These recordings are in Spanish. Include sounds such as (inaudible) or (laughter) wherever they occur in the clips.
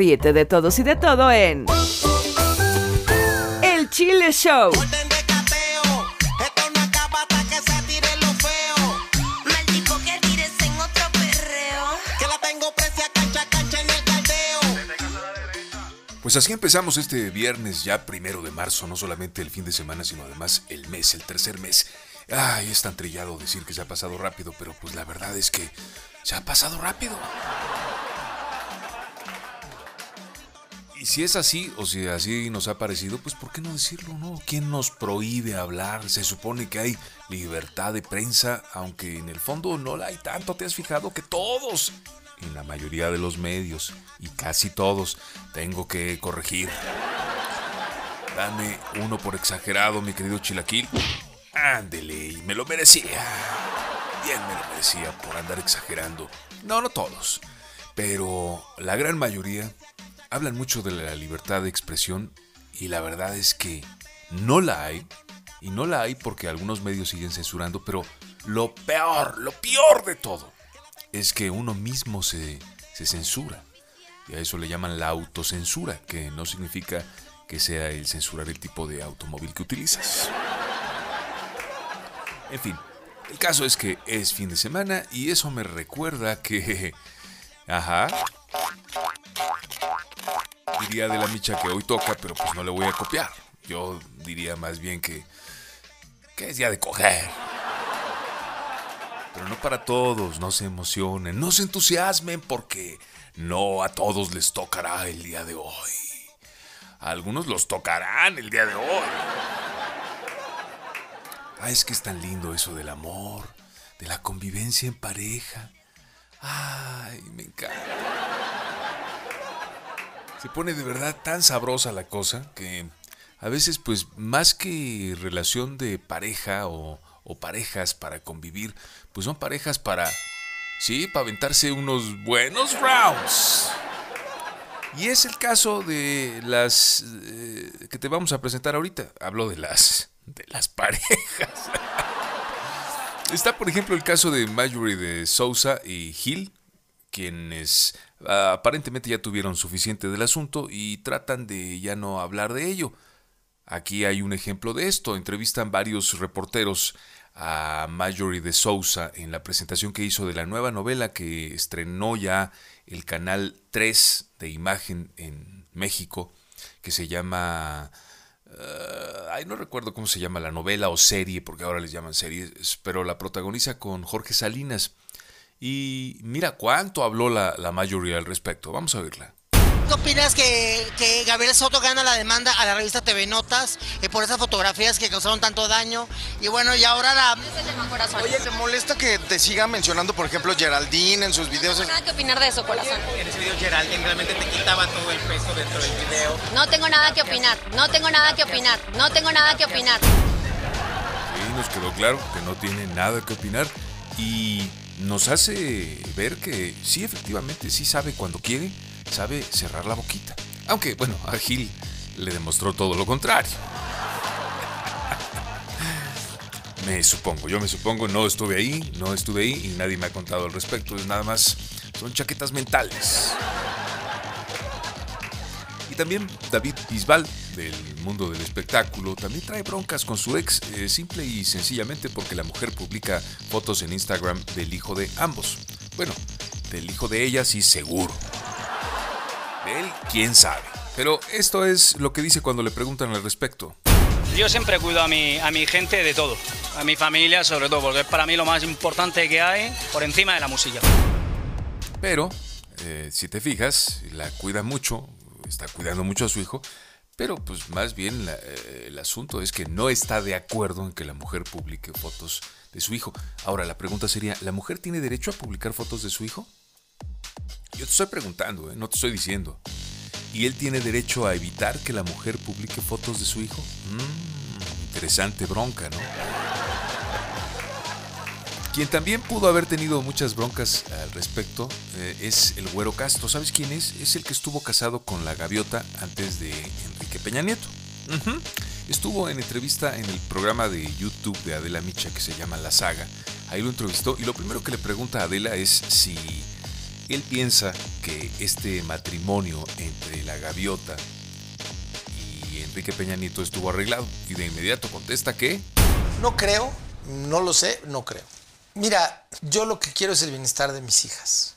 ríete de todos y de todo en El Chile Show. Pues así empezamos este viernes ya primero de marzo, no solamente el fin de semana, sino además el mes, el tercer mes. Ay, es tan trillado decir que se ha pasado rápido, pero pues la verdad es que se ha pasado rápido. Y si es así, o si así nos ha parecido, pues ¿por qué no decirlo, no? ¿Quién nos prohíbe hablar? Se supone que hay libertad de prensa, aunque en el fondo no la hay tanto. ¿Te has fijado que todos, en la mayoría de los medios, y casi todos, tengo que corregir? Dame uno por exagerado, mi querido Chilaquil. Ándele, y me lo merecía. Bien me lo merecía por andar exagerando. No, no todos. Pero la gran mayoría hablan mucho de la libertad de expresión y la verdad es que no la hay. Y no la hay porque algunos medios siguen censurando, pero lo peor, lo peor de todo, es que uno mismo se, se censura. Y a eso le llaman la autocensura, que no significa que sea el censurar el tipo de automóvil que utilizas. En fin, el caso es que es fin de semana y eso me recuerda que... (laughs) Ajá. Diría de la micha que hoy toca, pero pues no le voy a copiar. Yo diría más bien que... que es día de coger. Pero no para todos, no se emocionen, no se entusiasmen porque no a todos les tocará el día de hoy. A algunos los tocarán el día de hoy. Ah, es que es tan lindo eso del amor, de la convivencia en pareja. Ay, me encanta. Se pone de verdad tan sabrosa la cosa que a veces pues más que relación de pareja o, o parejas para convivir, pues son parejas para, sí, para aventarse unos buenos rounds. Y es el caso de las eh, que te vamos a presentar ahorita. Hablo de las de las parejas. (laughs) Está, por ejemplo, el caso de Marjorie de Sousa y Hill, quienes ah, aparentemente ya tuvieron suficiente del asunto y tratan de ya no hablar de ello. Aquí hay un ejemplo de esto. Entrevistan varios reporteros a Marjorie de Sousa en la presentación que hizo de la nueva novela que estrenó ya el canal 3 de imagen en México, que se llama... eh, ay, no recuerdo cómo se llama la novela o serie, porque ahora les llaman series, pero la protagoniza con Jorge Salinas. Y mira cuánto habló la, la mayoría al respecto. Vamos a oírla. ¿Qué opinas que, que Gabriel Soto gana la demanda a la revista TV Notas eh, por esas fotografías que causaron tanto daño? Y bueno, y ahora la... Oye, ¿te molesta que te siga mencionando, por ejemplo, Geraldine en sus videos? nada que opinar de eso, corazón. En ese video Geraldine realmente te quitaba todo el peso dentro del video. No tengo nada que opinar, no tengo nada que opinar, no tengo nada que opinar. Sí, nos quedó claro que no tiene nada que opinar y nos hace ver que sí, efectivamente, sí sabe cuando quiere, sabe cerrar la boquita. Aunque, bueno, a Gil le demostró todo lo contrario. (laughs) Me supongo, yo me supongo, no estuve ahí, no estuve ahí y nadie me ha contado al respecto. Es nada más, son chaquetas mentales. También David Bisbal, del mundo del espectáculo, también trae broncas con su ex, eh, simple y sencillamente porque la mujer publica fotos en Instagram del hijo de ambos. Bueno, del hijo de ella sí seguro. De él, quién sabe. Pero esto es lo que dice cuando le preguntan al respecto. Yo siempre cuido a mi, a mi gente de todo, a mi familia sobre todo, porque es para mí lo más importante que hay por encima de la música. Pero, eh, si te fijas, la cuida mucho, está cuidando mucho a su hijo, pero pues más bien eh, el asunto es que no está de acuerdo en que la mujer publique fotos de su hijo. Ahora, la pregunta sería, ¿la mujer tiene derecho a publicar fotos de su hijo? Yo te estoy preguntando, ¿eh? no te estoy diciendo. ¿Y él tiene derecho a evitar que la mujer publique fotos de su hijo? Mm, interesante bronca, ¿no? Quien también pudo haber tenido muchas broncas al respecto eh, es el Güero Castro. ¿Sabes quién es? Es el que estuvo casado con la gaviota antes de Enrique Peña Nieto. Estuvo en entrevista en el programa de YouTube de Adela Micha que se llama La Saga. Ahí lo entrevistó y lo primero que le pregunta a Adela es si Él piensa que este matrimonio entre la gaviota y Enrique Peña Nieto estuvo arreglado y de inmediato contesta que... No creo, no lo sé, no creo. Mira, yo lo que quiero es el bienestar de mis hijas.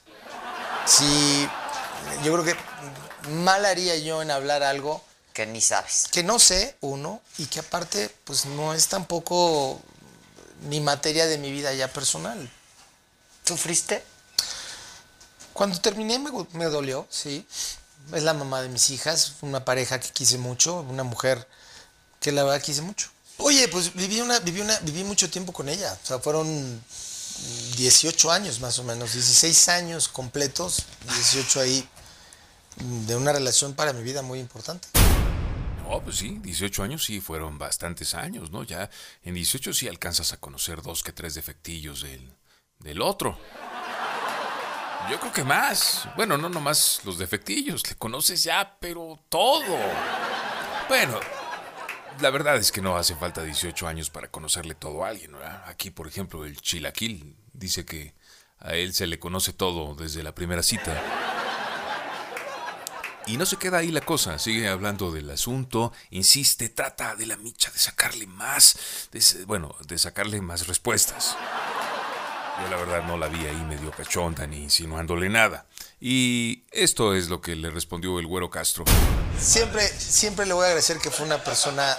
Si yo creo que mal haría yo en hablar algo Que ni sabes. que no sé, uno, y que aparte, pues no es tampoco ni materia de mi vida ya personal. ¿Sufriste? Cuando terminé me, me dolió, sí. Es la mamá de mis hijas, una pareja que quise mucho, una mujer que la verdad quise mucho. Oye, pues viví, una, viví, una, viví mucho tiempo con ella. O sea, fueron 18 años más o menos, 16 años completos, 18 ahí, de una relación para mi vida muy importante. No, pues sí, 18 años sí fueron bastantes años, ¿no? Ya en 18 sí alcanzas a conocer dos que tres defectillos del, del otro. Yo creo que más. Bueno, no nomás los defectillos, le conoces ya, pero todo. Bueno, la verdad es que no hace falta 18 años para conocerle todo a alguien, ¿verdad? Aquí, por ejemplo, el chilaquil dice que a él se le conoce todo desde la primera cita. Y no se queda ahí la cosa, sigue hablando del asunto, insiste, trata de la micha de sacarle más, bueno, de sacarle más respuestas. Yo la verdad no la vi ahí medio cachonda ni insinuándole nada. Y esto es lo que le respondió el güero Castro. Siempre, siempre le voy a agradecer que fue una persona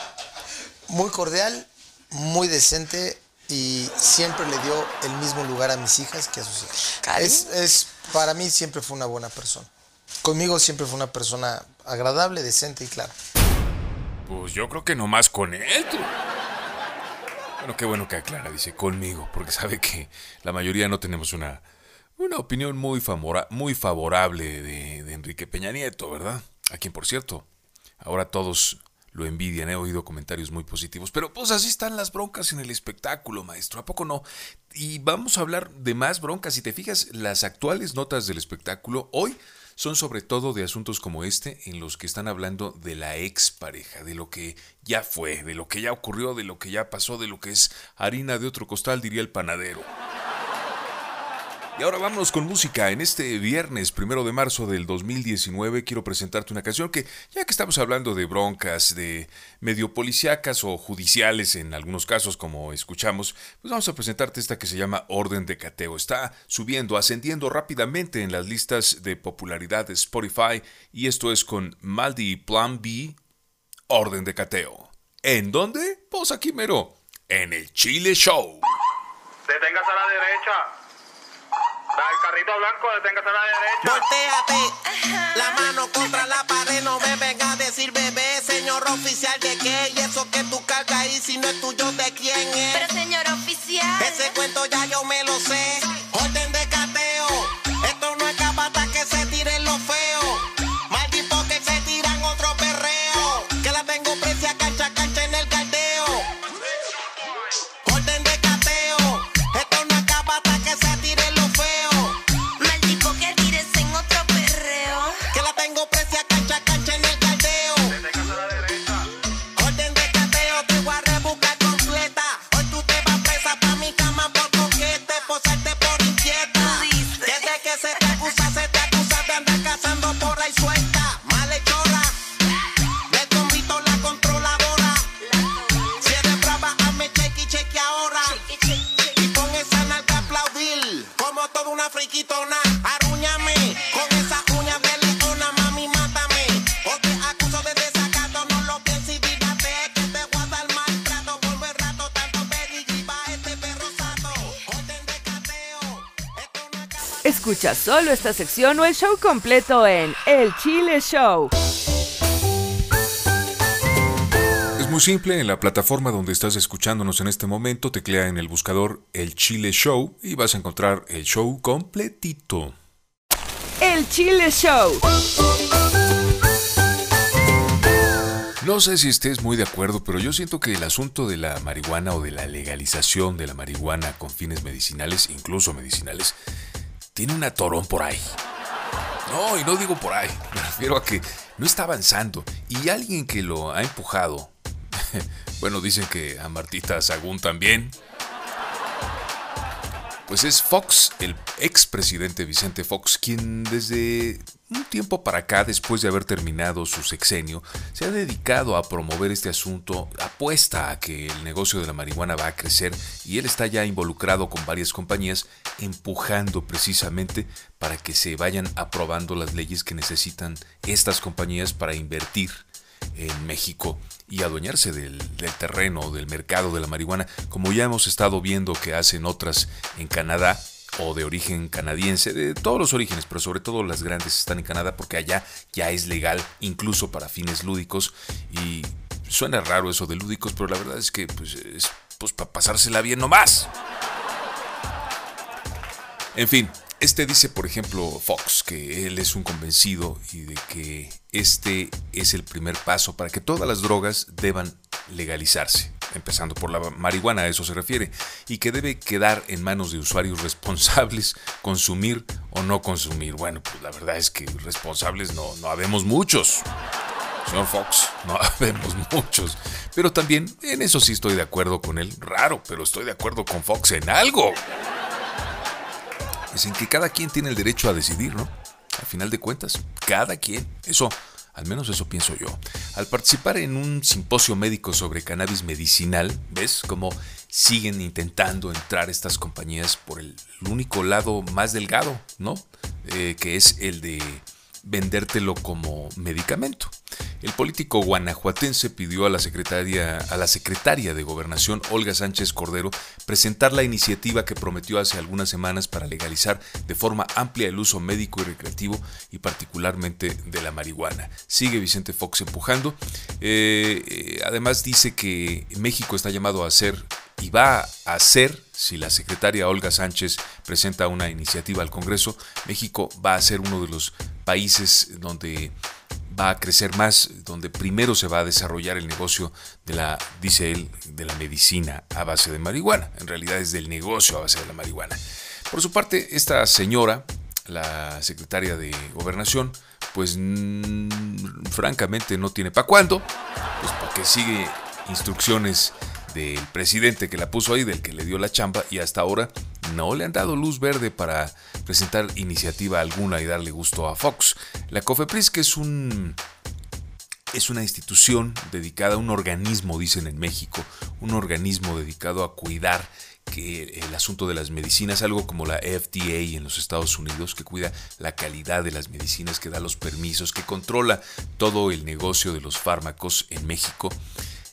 muy cordial, muy decente y siempre le dio el mismo lugar a mis hijas que a sus hijas. Es, es- para mí siempre fue una buena persona. Conmigo siempre fue una persona agradable, decente y clara. Pues yo creo que nomás con él, tú. Bueno, qué bueno que aclara, dice conmigo, porque sabe que la mayoría no tenemos una, una opinión muy, famora- muy favorable de, de Enrique Peña Nieto, ¿verdad? A quien, por cierto, ahora todos lo envidian, he oído comentarios muy positivos, pero pues así están las broncas en el espectáculo, maestro, ¿a poco no? Y vamos a hablar de más broncas, si te fijas, las actuales notas del espectáculo hoy son sobre todo de asuntos como este en los que están hablando de la expareja, de lo que ya fue, de lo que ya ocurrió, de lo que ya pasó, de lo que es harina de otro costal, diría el panadero. Y ahora vámonos con música. En este viernes, primero de marzo del 2019, quiero presentarte una canción que, ya que estamos hablando de broncas, de medio policíacas o judiciales en algunos casos, como escuchamos, pues vamos a presentarte esta que se llama Orden de Cateo. Está subiendo, ascendiendo rápidamente en las listas de popularidad de Spotify, y esto es con Maldi Plan B, Orden de Cateo. ¿En dónde? Pues aquí mero, en el Chile Show. Deténgase a la derecha. El carrito blanco, deténgase a la derecha. Voltéate, la mano contra la pared, no me venga a decir bebé, señor oficial de qué, y eso que tú cargas ahí, si no es tuyo, ¿de quién es? Pero señor oficial. Ese cuento ya yo me lo sé, orden que se te acusa, Escucha solo esta sección o el show completo en El Chile Show. Es muy simple, en la plataforma donde estás escuchándonos en este momento, teclea en el buscador El Chile Show y vas a encontrar el show completito. El Chile Show. No sé si estés muy de acuerdo, pero yo siento que el asunto de la marihuana o de la legalización de la marihuana con fines medicinales, incluso medicinales, tiene un atorón por ahí. No, y no digo por ahí, me refiero a que no está avanzando y alguien que lo ha empujado, (laughs) bueno, dicen que a Martita Sagún también, Pues es Fox, el expresidente Vicente Fox, quien desde un tiempo para acá, después de haber terminado su sexenio, se ha dedicado a promover este asunto, apuesta a que el negocio de la marihuana va a crecer y él está ya involucrado con varias compañías empujando precisamente para que se vayan aprobando las leyes que necesitan estas compañías para invertir en México y adueñarse del, del, terreno, del mercado de la marihuana, como ya hemos estado viendo que hacen otras en Canadá o de origen canadiense, de todos los orígenes, pero sobre todo las grandes están en Canadá porque allá ya es legal incluso para fines lúdicos y suena raro eso de lúdicos, pero la verdad es que pues, es pues, para pasársela bien nomás. En fin, este dice, por ejemplo, Fox, que él es un convencido y de que este es el primer paso para que todas las drogas deban legalizarse, empezando por la marihuana, a eso se refiere, y que debe quedar en manos de usuarios responsables consumir o no consumir. Bueno, pues la verdad es que responsables no, no habemos muchos. Señor Fox, no (laughs) habemos muchos. Pero también en eso sí estoy de acuerdo con él. Raro, pero estoy de acuerdo con Fox en algo es en que cada quien tiene el derecho a decidir, ¿no? Al final de cuentas, cada quien. Eso, al menos eso pienso yo. Al participar en un simposio médico sobre cannabis medicinal, ¿ves cómo siguen intentando entrar estas compañías por el, único lado más delgado, ¿no? Eh, que es el de vendértelo como medicamento. El político guanajuatense pidió a la, secretaria, a la secretaria de Gobernación, Olga Sánchez Cordero, presentar la iniciativa que prometió hace algunas semanas para legalizar de forma amplia el uso médico y recreativo y particularmente de la marihuana. Sigue Vicente Fox empujando. Eh, eh, además dice que México está llamado a ser y va a ser, si la secretaria Olga Sánchez presenta una iniciativa al Congreso, México va a ser uno de los países donde va a crecer más, donde primero se va a desarrollar el negocio de la, dice él, de la medicina a base de marihuana. En realidad es del negocio a base de la marihuana. Por su parte, esta señora, la secretaria de Gobernación, pues francamente no tiene para cuándo, pues porque sigue instrucciones del presidente que la puso ahí, del que le dio la chamba, y hasta ahora no le han dado luz verde para presentar iniciativa alguna y darle gusto a Fox. La COFEPRIS, que es un es una institución dedicada un organismo, dicen en México, un organismo dedicado a cuidar que el asunto de las medicinas, algo como la FDA en los Estados Unidos, que cuida la calidad de las medicinas, que da los permisos, que controla todo el negocio de los fármacos en México.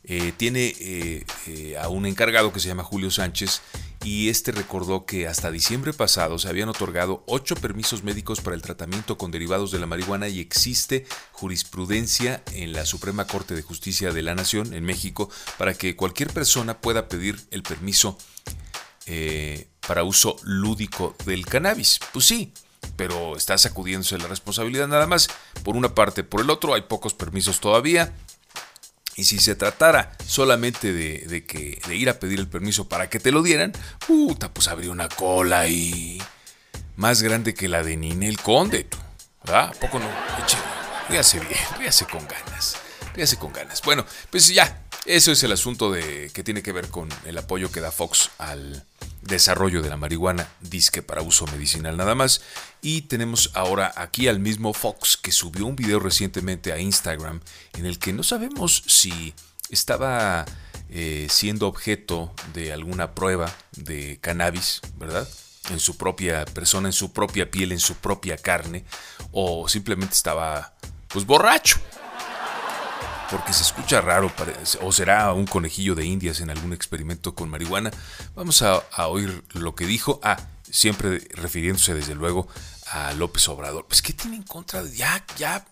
Eh, tiene eh, eh, a un encargado que se llama Julio Sánchez y este recordó que hasta diciembre pasado se habían otorgado ocho permisos médicos para el tratamiento con derivados de la marihuana y existe jurisprudencia en la Suprema Corte de Justicia de la Nación en México para que cualquier persona pueda pedir el permiso para uso lúdico del cannabis. Pues sí, pero está sacudiéndose la responsabilidad nada más por una parte. Por el otro hay pocos permisos todavía. Y si se tratara solamente de, que, de ir a pedir el permiso para que te lo dieran, puta, pues habría una cola ahí más grande que la de Ninel Conde. ¿Ah? ¿Poco no? Eche, ríase bien, ríase con ganas. Ríase con ganas. Bueno, pues ya, eso es el asunto de que tiene que ver con el apoyo que da Fox al desarrollo de la marihuana, disque para uso medicinal nada más. Y tenemos ahora aquí al mismo Fox que subió un video recientemente a Instagram en el que no sabemos si estaba eh, siendo objeto de alguna prueba de cannabis, ¿verdad? En su propia persona, en su propia piel, en su propia carne, o simplemente estaba pues borracho porque se escucha raro, o será un conejillo de indias en algún experimento con marihuana. Vamos a, oír lo que dijo. Ah, siempre refiriéndose desde luego a López Obrador. Pues, ¿qué tiene en contra de.? Ya, ya.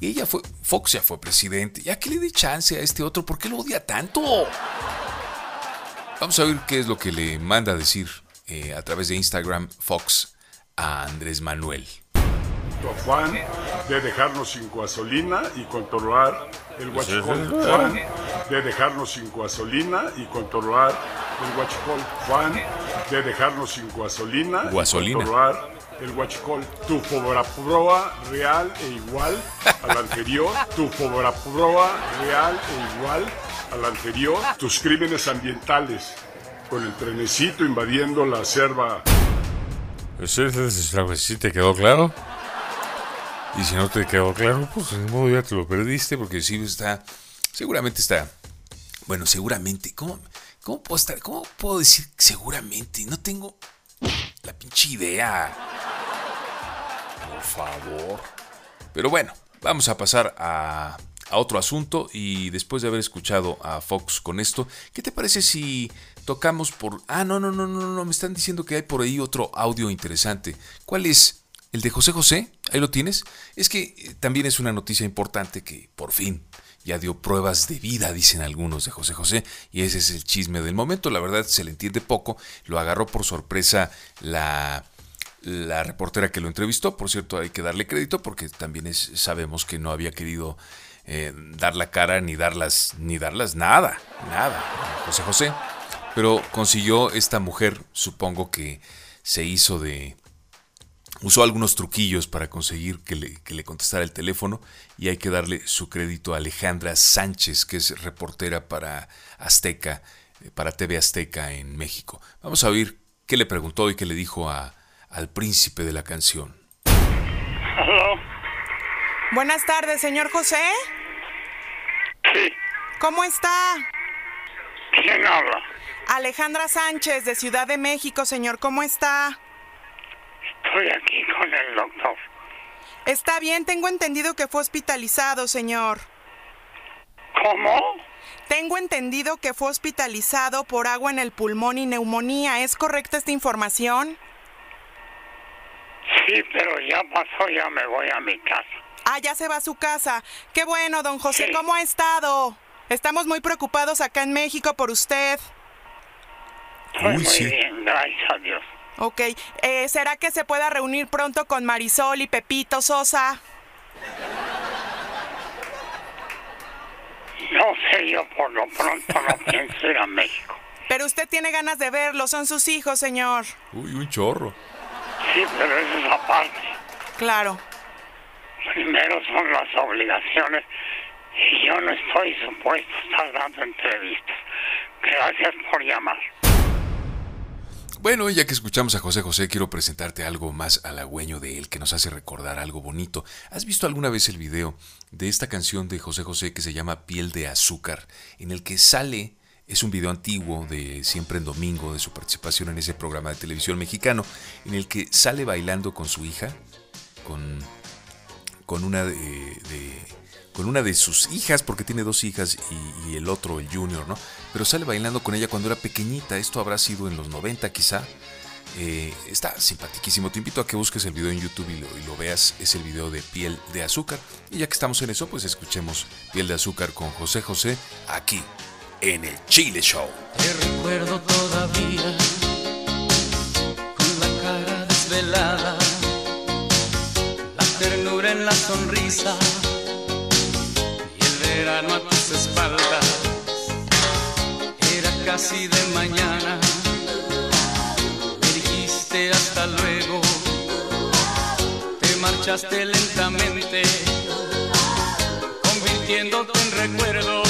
Ella fue. Fox ya fue presidente. Ya que le dé chance a este otro. ¿Por qué lo odia tanto? Vamos a ver qué es lo que le manda a decir eh, a través de Instagram Fox a Andrés Manuel. Juan de dejarnos sin gasolina y controlar el huachicol. Juan de dejarnos sin gasolina y controlar el huachicol. Juan de dejarnos sin gasolina y controlar el huachicol. Tu proa real e igual al anterior. (laughs) Tu proa real e igual al anterior. Tus crímenes ambientales con el trenecito invadiendo la selva ¿Sí te quedó claro? Y si no te quedó claro, pues de modo ya te lo perdiste, porque sí está. Seguramente está. Bueno, seguramente. ¿Cómo, cómo puedo estar? ¿Cómo puedo decir seguramente? No tengo la pinche idea. Por favor. Pero bueno, vamos a pasar a, a otro asunto. Y después de haber escuchado a Fox con esto, ¿qué te parece si tocamos por. Ah, no, no, no, no, no. Me están diciendo que hay por ahí otro audio interesante. ¿Cuál es? El de José José, ahí lo tienes. Es que eh, también es una noticia importante que por fin ya dio pruebas de vida, dicen algunos de José José, y ese es el chisme del momento. La verdad se le entiende poco. Lo agarró por sorpresa la, la reportera que lo entrevistó. Por cierto, hay que darle crédito porque también sabemos que no había querido eh, dar la cara ni darlas, ni darlas nada, nada, José José. Pero consiguió esta mujer, supongo que se hizo de, usó algunos truquillos para conseguir que le, contestara el teléfono y hay que darle su crédito a Alejandra Sánchez, que es reportera para Azteca, eh, para TV Azteca en México. Vamos a oír qué le preguntó y qué le dijo a, al príncipe de la canción. Buenas tardes, señor José. Sí. ¿Cómo está? ¿Quién habla? Alejandra Sánchez, de Ciudad de México, señor. ¿Cómo está? Estoy aquí con el doctor. Está bien, tengo entendido que fue hospitalizado, señor. ¿Cómo? Tengo entendido que fue hospitalizado por agua en el pulmón y neumonía. ¿Es correcta esta información? Sí, pero ya pasó, ya me voy a mi casa. Ah, ya se va a su casa. Qué bueno, don José, ¿cómo ha estado? Estamos muy preocupados acá en México por usted. Estoy muy bien, gracias a Dios. Ok, eh, ¿será que se pueda reunir pronto con Marisol y Pepito Sosa? No sé, yo por lo pronto no (laughs) pienso ir a México. Pero usted tiene ganas de verlo, son sus hijos, señor. Uy, un chorro. Sí, pero eso es aparte. Claro. Primero son las obligaciones y yo no estoy supuesto a estar dando entrevistas. Gracias por llamar. Bueno, ya que escuchamos a José José, quiero presentarte algo más halagüeño de él que nos hace recordar algo bonito. ¿Has visto alguna vez el video de esta canción de José José que se llama Piel de Azúcar? En el que sale, es un video antiguo de Siempre en Domingo, de su participación en ese programa de televisión mexicano, en el que sale bailando con su hija, con, con una de con una de sus hijas, porque tiene dos hijas y, el otro, el junior, ¿no? Pero sale bailando con ella cuando era pequeñita, esto habrá sido en los 90 quizá. Eh, está simpaticísimo, te invito a que busques el video en YouTube y lo, y lo, veas, es el video de Piel de Azúcar. Y ya que estamos en eso, pues escuchemos Piel de Azúcar con José José aquí en el Chile Show. Te recuerdo todavía casi de mañana. Me dijiste hasta luego. Te marchaste lentamente, convirtiéndote en recuerdo.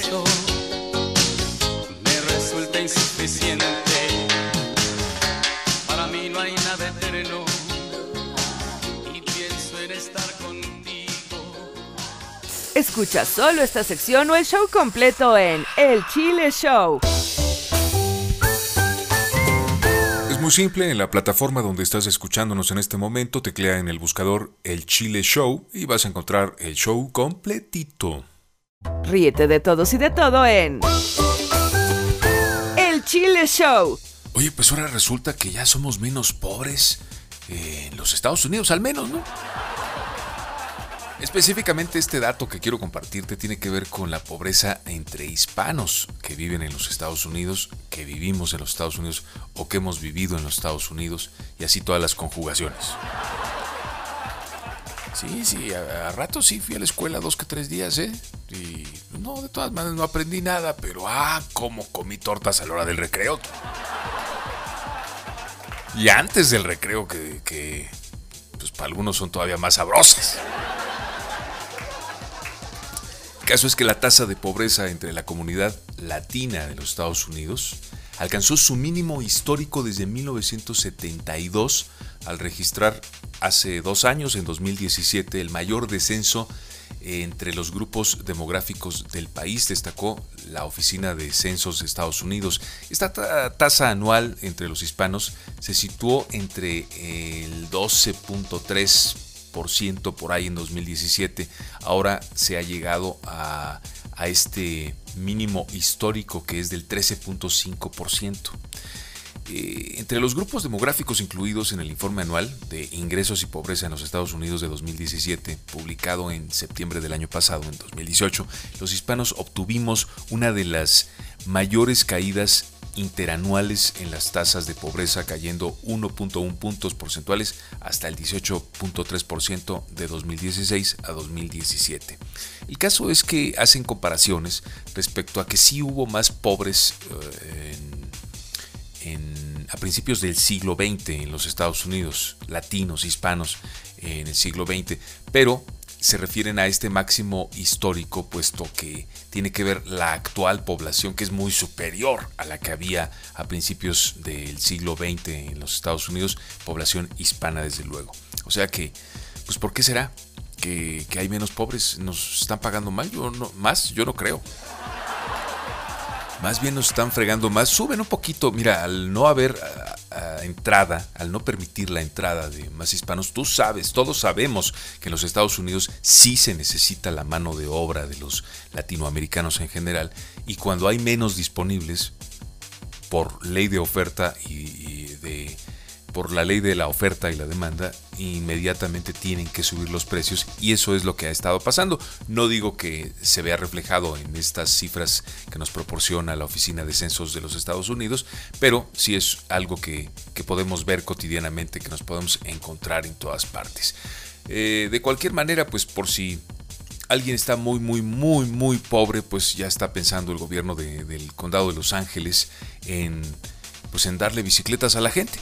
Regreso me resulta insuficiente. Para mí no hay nada eterno y pienso en estar contigo. Escucha solo esta sección o el show completo en El Chile Show. Es muy simple, en la plataforma donde estás escuchándonos en este momento, teclea en el buscador El Chile Show y vas a encontrar el show completito. Ríete de todos y de todo en El Chile Show. Oye, pues ahora resulta que ya somos menos pobres en los Estados Unidos, al menos, ¿no? Específicamente este dato que quiero compartirte tiene que ver con la pobreza entre hispanos que viven en los Estados Unidos, que vivimos en los Estados Unidos o que hemos vivido en los Estados Unidos y así todas las conjugaciones. Sí, sí, a, rato sí fui a la escuela dos que tres días, ¿eh? Y no, de todas maneras no aprendí nada, pero ah, cómo comí tortas a la hora del recreo. Y antes del recreo que, que pues para algunos son todavía más sabrosas. El caso es que la tasa de pobreza entre la comunidad latina de los Estados Unidos alcanzó su mínimo histórico desde 1972 al registrar hace dos años, en 2017, el mayor descenso entre los grupos demográficos del país, destacó la Oficina de Censos de Estados Unidos. Esta ta- tasa anual entre los hispanos se situó entre el 12.3% por ahí en 2017. Ahora se ha llegado a, a este mínimo histórico que es del 13.5%. Eh, entre los grupos demográficos incluidos en el informe anual de ingresos y pobreza en los Estados Unidos de 2017, publicado en septiembre del año pasado, en 2018, los hispanos obtuvimos una de las mayores caídas interanuales en las tasas de pobreza, cayendo 1.1 puntos porcentuales hasta el 18.3% de 2016 a 2017. El caso es que hacen comparaciones respecto a que sí hubo más pobres eh, a principios del siglo XX en los Estados Unidos, latinos, hispanos en el siglo XX, pero se refieren a este máximo histórico puesto que tiene que ver la actual población que es muy superior a la que había a principios del siglo XX en los Estados Unidos, población hispana desde luego. O sea que, pues ¿por qué será que, hay menos pobres? ¿Nos están pagando mal? Yo no, más, yo no creo. Más bien nos están fregando más. Suben un poquito. Mira, al no haber ah, entrada, al no permitir la entrada de más hispanos, tú sabes, todos sabemos que en los Estados Unidos sí se necesita la mano de obra de los latinoamericanos en general. Y cuando hay menos disponibles, por ley de oferta y de por la ley de la oferta y la demanda, inmediatamente tienen que subir los precios y eso es lo que ha estado pasando. No digo que se vea reflejado en estas cifras que nos proporciona la Oficina de Censos de los Estados Unidos, pero sí es algo que, que podemos ver cotidianamente, que nos podemos encontrar en todas partes. Eh, de cualquier manera, pues por si alguien está muy, muy, muy, muy pobre, pues ya está pensando el gobierno de- del condado de Los Ángeles en, pues en darle bicicletas a la gente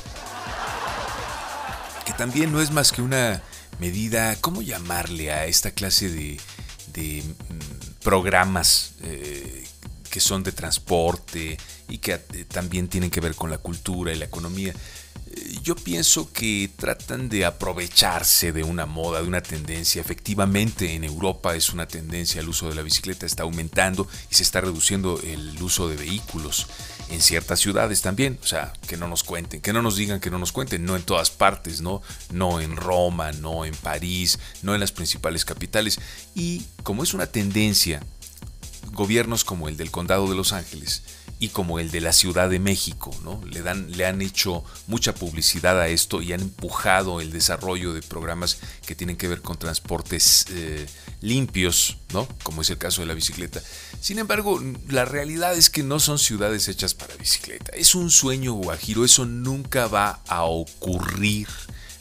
que también no es más que una medida, ¿cómo llamarle a esta clase de, mm, programas eh, que son de transporte y que eh, también tienen que ver con la cultura y la economía? Eh, Yo pienso que tratan de aprovecharse de una moda, de una tendencia. Efectivamente, en Europa es una tendencia el uso de la bicicleta, está aumentando y se está reduciendo el uso de vehículos en ciertas ciudades también. O sea, que no nos cuenten, que no nos digan que no nos cuenten. No en todas partes, ¿no? No en Roma, no en París, no en las principales capitales. Y como es una tendencia, gobiernos como el del Condado de Los Ángeles y como el de la Ciudad de México, ¿no? Le, dan, le han hecho mucha publicidad a esto y han empujado el desarrollo de programas que tienen que ver con transportes eh, limpios, ¿no? Como es el caso de la bicicleta. Sin embargo, la realidad es que no son ciudades hechas para bicicleta. Es un sueño guajiro, eso nunca va a ocurrir,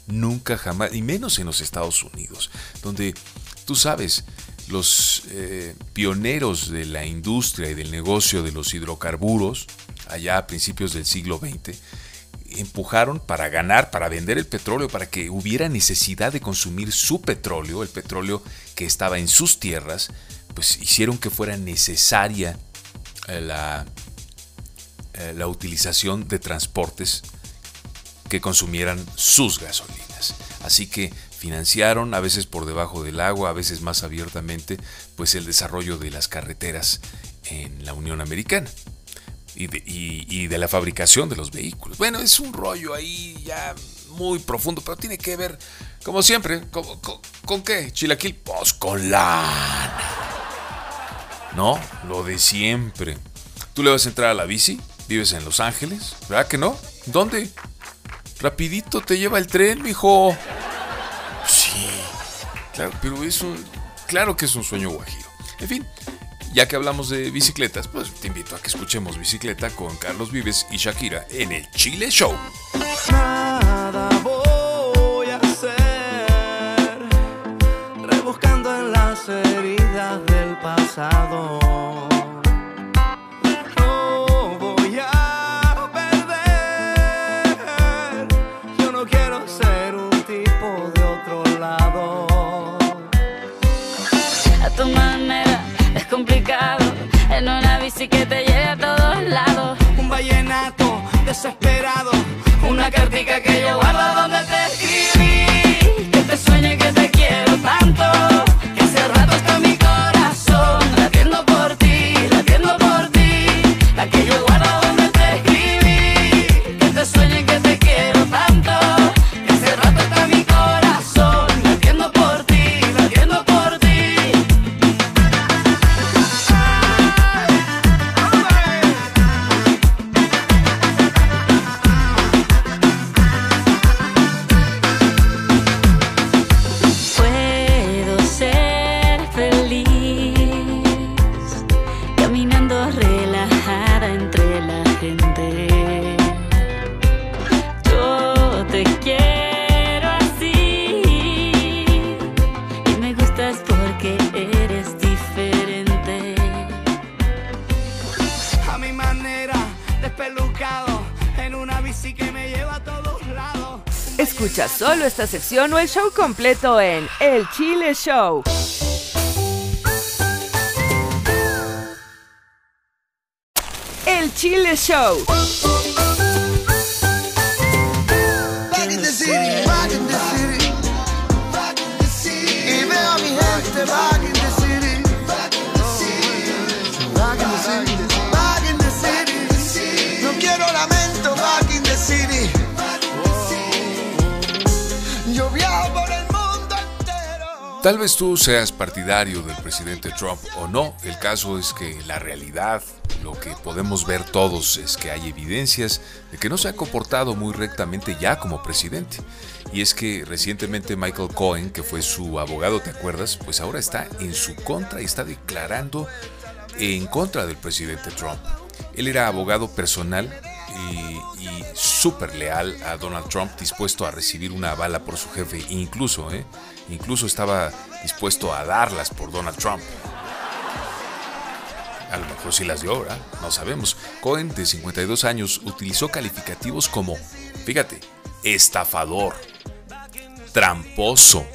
nunca jamás, y menos en los Estados Unidos, donde tú sabes, los eh, pioneros de la industria y del negocio de los hidrocarburos, allá a principios del siglo XX, empujaron para ganar, para vender el petróleo, para que hubiera necesidad de consumir su petróleo, el petróleo que estaba en sus tierras, pues hicieron que fuera necesaria eh, la, eh, la utilización de transportes que consumieran sus gasolinas. Así que financiaron, a veces por debajo del agua, a veces más abiertamente, pues el desarrollo de las carreteras en la Unión Americana y de, y- de la fabricación de los vehículos. Bueno, es un rollo ahí ya muy profundo, pero tiene que ver, como siempre, ¿con, con- con qué? Chilaquil, pues con lana. No, lo de siempre. ¿Tú le vas a entrar a la bici? ¿Vives en Los Ángeles? ¿Verdad que no? ¿Dónde? Rapidito te lleva el tren, mijo. Pero es un. Claro que es un sueño guajiro. En fin, ya que hablamos de bicicletas, pues te invito a que escuchemos Bicicleta con Carlos Vives y Shakira en el Chile Show. Nada voy a hacer, rebuscando en las heridas del pasado. Una bici que te lleve a todos lados. Un vallenato desesperado, Una cartica que yo guardo donde te escribí. Que te sueño y que te quiero tanto. Esta sección o el show completo en El Chile Show. El Chile Show. Tal vez tú seas partidario del presidente Trump o no, el caso es que la realidad, lo que podemos ver todos es que hay evidencias de que no se ha comportado muy rectamente ya como presidente. Y es que recientemente Michael Cohen, que fue su abogado, ¿te acuerdas? Pues ahora está en su contra y está declarando en contra del presidente Trump. Él era abogado personal y, súper leal a Donald Trump, dispuesto a recibir una bala por su jefe, incluso, ¿eh? incluso estaba dispuesto a darlas por Donald Trump. A lo mejor sí las dio, ¿verdad? No sabemos. Cohen, de 52 años, utilizó calificativos como, fíjate, estafador, tramposo,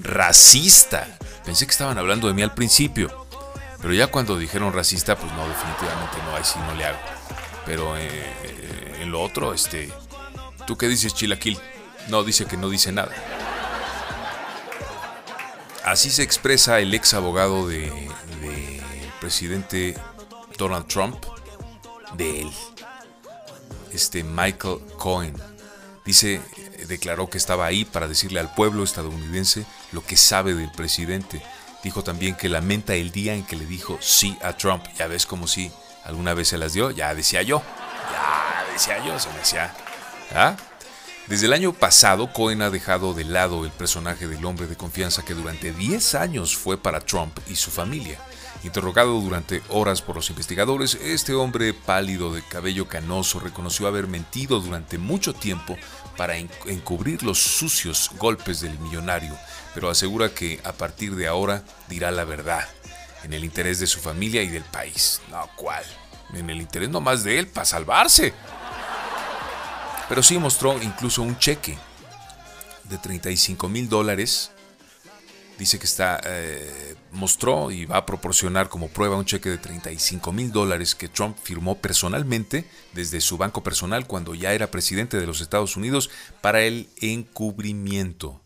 racista. Pensé que estaban hablando de mí al principio, pero ya cuando dijeron racista, pues no, definitivamente no, ahí sí no le hago. Pero eh, eh, en lo otro, este... ¿Tú qué dices, Chilaquil? No, dice que no dice nada. Así se expresa el ex abogado de, de presidente Donald Trump, de él, este Michael Cohen. Dice, declaró que estaba ahí para decirle al pueblo estadounidense lo que sabe del presidente. Dijo también que lamenta el día en que le dijo sí a Trump. Ya ves como si alguna vez se las dio, ya decía yo. Ya decía yo, se me decía. ¿Ah? Desde el año pasado, Cohen ha dejado de lado el personaje del hombre de confianza que durante 10 años fue para Trump y su familia. Interrogado durante horas por los investigadores, este hombre pálido de cabello canoso reconoció haber mentido durante mucho tiempo para en- encubrir los sucios golpes del millonario, pero asegura que a partir de ahora dirá la verdad, en el interés de su familia y del país. No, ¿cuál? En el interés nomás de él, para salvarse. Pero sí mostró incluso un cheque de 35 mil dólares. Dice que está, eh, mostró y va a proporcionar como prueba un cheque de 35 mil dólares que Trump firmó personalmente desde su banco personal cuando ya era presidente de los Estados Unidos para el encubrimiento.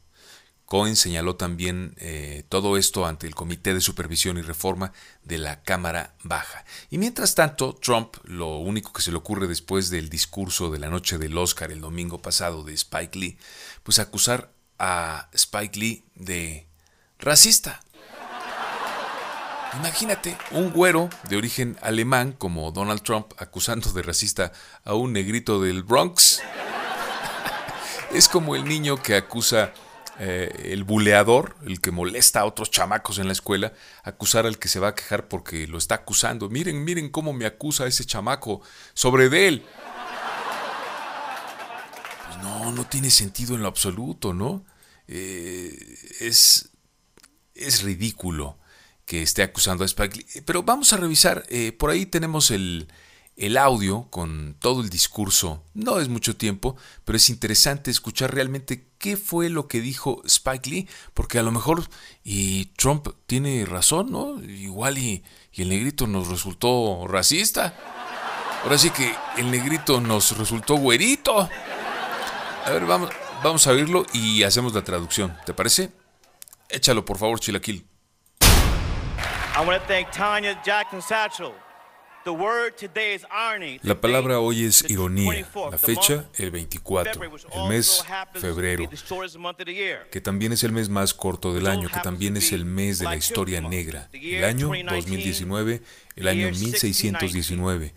Cohen señaló también eh, todo esto ante el Comité de Supervisión y Reforma de la Cámara Baja. Y mientras tanto, Trump, lo único que se le ocurre después del discurso de la noche del Oscar el domingo pasado de Spike Lee, pues acusar a Spike Lee de racista. Imagínate un güero de origen alemán como Donald Trump acusando de racista a un negrito del Bronx. (laughs) Es como el niño que acusa eh, el buleador, el que molesta a otros chamacos en la escuela, acusar al que se va a quejar porque lo está acusando. Miren, miren cómo me acusa ese chamaco sobre de él. Pues no, no tiene sentido en lo absoluto, ¿no? Eh, es, es ridículo que esté acusando a Spike Lee. Pero vamos a revisar, eh, por ahí tenemos el, el audio con todo el discurso. No es mucho tiempo, pero es interesante escuchar realmente qué fue lo que dijo Spike Lee, porque a lo mejor y Trump tiene razón, ¿no? Igual y, el negrito nos resultó racista. Ahora sí que el negrito nos resultó güerito. A ver, vamos, vamos a oírlo y hacemos la traducción. ¿Te parece? Échalo, por favor, Chilaquil. I want to thank Tanya Jackson Satchel. La palabra hoy es ironía. La fecha, el 24. El mes, febrero. Que también es el mes más corto del año, que también es el mes de la historia negra. El año 2019, el año 1619.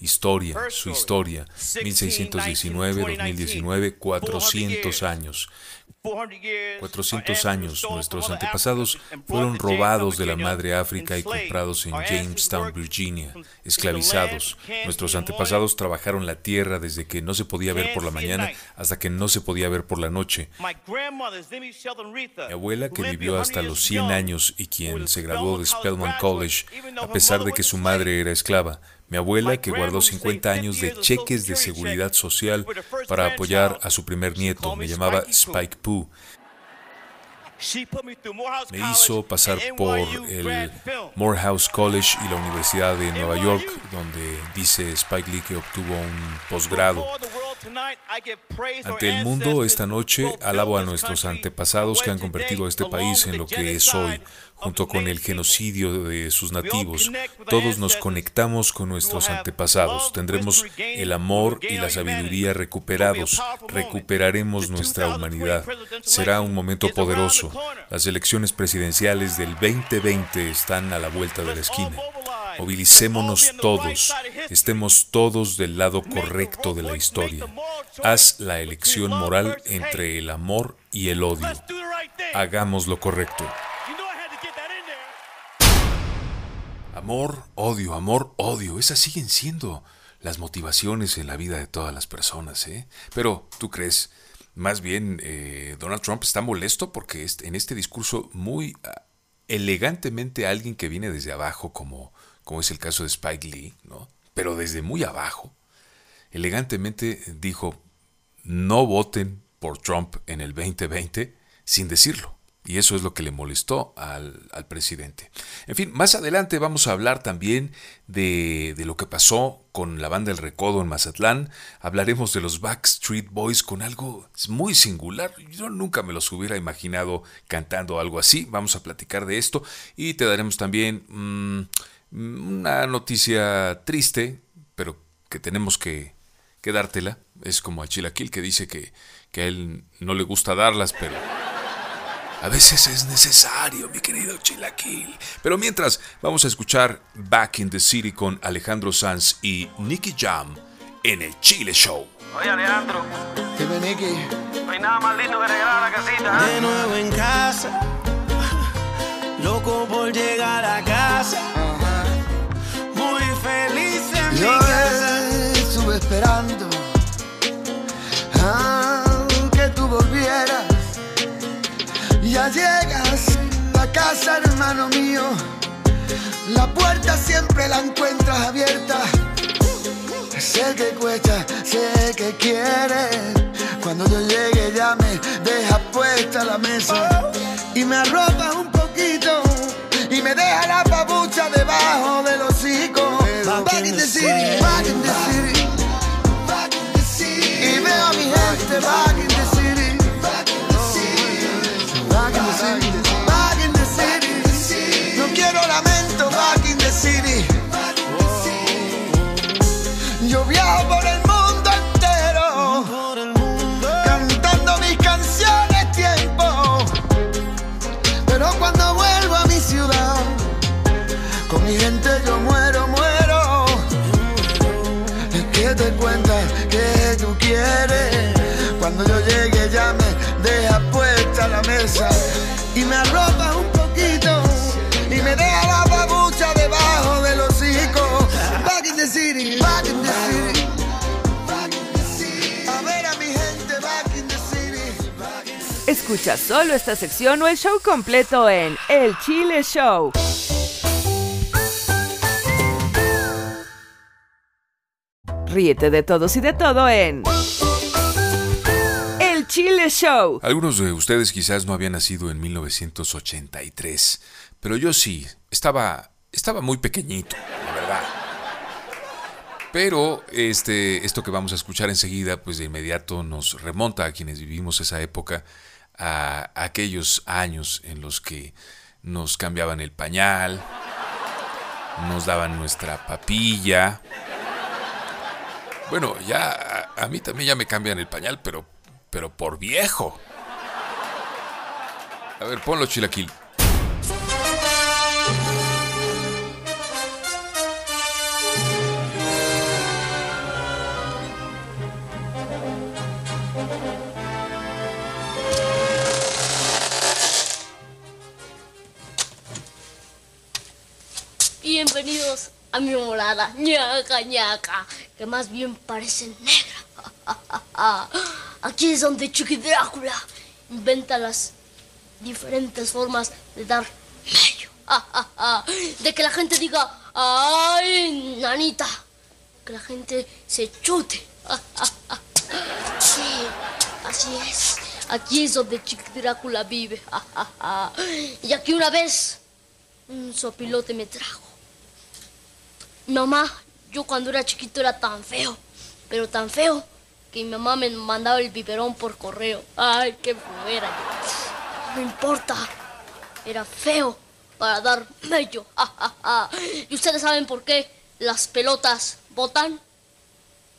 Historia, su historia. 1619, 2019, 400 años. 400 años, nuestros antepasados fueron robados de la madre África y comprados en Jamestown, Virginia, esclavizados. Nuestros antepasados trabajaron la tierra desde que no se podía ver por la mañana hasta que no se podía ver por la noche. Mi abuela, que vivió hasta los 100 años y quien se graduó de Spelman College, a pesar de que su madre era esclava, mi abuela, que guardó 50 años de cheques de seguridad social para apoyar a su primer nieto, me llamaba Spike Pooh. Me hizo pasar por el Morehouse College y la Universidad de Nueva York, donde dice Spike Lee que obtuvo un posgrado. Ante el mundo esta noche alabo a nuestros antepasados que han convertido a este país en lo que es hoy, junto con el genocidio de sus nativos. Todos nos conectamos con nuestros antepasados. Tendremos el amor y la sabiduría recuperados. Recuperaremos nuestra humanidad. Será un momento poderoso. Las elecciones presidenciales del 2020 están a la vuelta de la esquina. Movilicémonos todos, estemos todos del lado correcto de la historia. Haz la elección moral entre el amor y el odio. Hagamos lo correcto. Amor, odio, amor, odio. Esas siguen siendo las motivaciones en la vida de todas las personas, ¿eh? Pero, ¿tú crees? Más bien, eh, Donald Trump está molesto porque en este discurso muy ah, elegantemente alguien que viene desde abajo como como es el caso de Spike Lee, ¿no? pero desde muy abajo, elegantemente dijo, no voten por Trump en el 2020 sin decirlo. Y eso es lo que le molestó al, al presidente. En fin, más adelante vamos a hablar también de, de, lo que pasó con la banda El Recodo en Mazatlán. Hablaremos de los Backstreet Boys con algo muy singular. Yo nunca me los hubiera imaginado cantando algo así. Vamos a platicar de esto y te daremos también... Mmm, una noticia triste, pero que tenemos que, que dártela. Es como a Chilaquil que dice que, que a él no le gusta darlas, pero a veces es necesario, mi querido Chilaquil. Pero mientras, vamos a escuchar Back in the City con Alejandro Sanz y Nicky Jam en el Chile Show. Oye, Alejandro. Dime, Nicky. No hay nada más lindo que regresar a la casita. De nuevo en casa, loco por llegar a casa. Muy feliz en mi Yo casa. estuve esperando que tú volvieras. Ya llegas a casa, hermano mío. La puerta siempre la encuentras abierta. Sé que cuesta, sé que quieres. Cuando yo llegue ya me dejas puesta la mesa y me arropas un poquito y me deja la pabucha debajo del hocico. Back in the city, back in the city, back in the city. Y veo a mi gente back Yo viajo por el mundo entero, cantando mis canciones tiempo. Pero cuando vuelvo a mi ciudad, con mi gente yo muero, muero. Es que te cuentas que tú quieres. Cuando yo llegue ya me deja puesta la mesa y me arropa Escucha solo esta sección o el show completo en El Chile Show. Ríete de todos y de todo en El Chile Show. Algunos de ustedes quizás no habían nacido en 1983, pero yo sí, estaba, estaba muy pequeñito, la verdad. Pero este, esto que vamos a escuchar enseguida, pues de inmediato nos remonta a quienes vivimos esa época, a aquellos años en los que nos cambiaban el pañal, nos daban nuestra papilla. Bueno, ya a, mí también ya me cambian el pañal, pero, pero por viejo. A ver, ponlo chilaquil. Bienvenidos a mi morada, ñaca ñaca, que más bien parece negra. (laughs) Aquí es donde Chucky Drácula inventa las diferentes formas de dar medio. (laughs) De que la gente diga, ¡ay, nanita! Que la gente se chute. (laughs) Sí, así es. Aquí es donde Chucky Drácula vive. Y aquí una vez un sopilote me trajo. Mamá, yo cuando era chiquito era tan feo, pero tan feo, que mi mamá me mandaba el biberón por correo. Ay, qué feo era yo. No importa, era feo para dar mello. (laughs) ¿Y ustedes saben por qué las pelotas botan?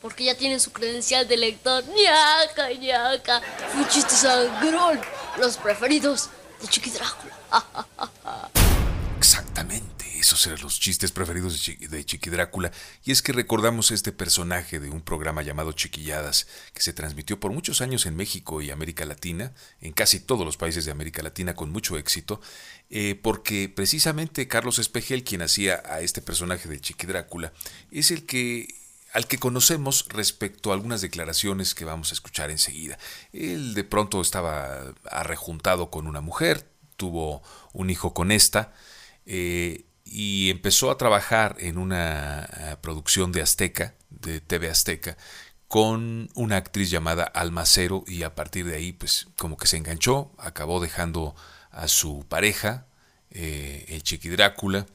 Porque ya tienen su credencial de lector. ñaca, ñaca. Un chiste sangrón. Los preferidos de Chiqui Drácula. (laughs) Exactamente, esos eran los chistes preferidos de Chiqui, Drácula. Y es que recordamos este personaje de un programa llamado Chiquilladas, que se transmitió por muchos años en México y América Latina, en casi todos los países de América Latina con mucho éxito, eh, porque precisamente Carlos Espejel, quien hacía a este personaje de Chiqui Drácula, es el que al que conocemos respecto a algunas declaraciones que vamos a escuchar enseguida. Él de pronto estaba arrejuntado con una mujer, tuvo un hijo con esta, eh, y empezó a trabajar en una eh, producción de Azteca, de TV Azteca, con una actriz llamada Almacero y a partir de ahí pues como que se enganchó, acabó dejando a su pareja, eh, el Chiqui Drácula,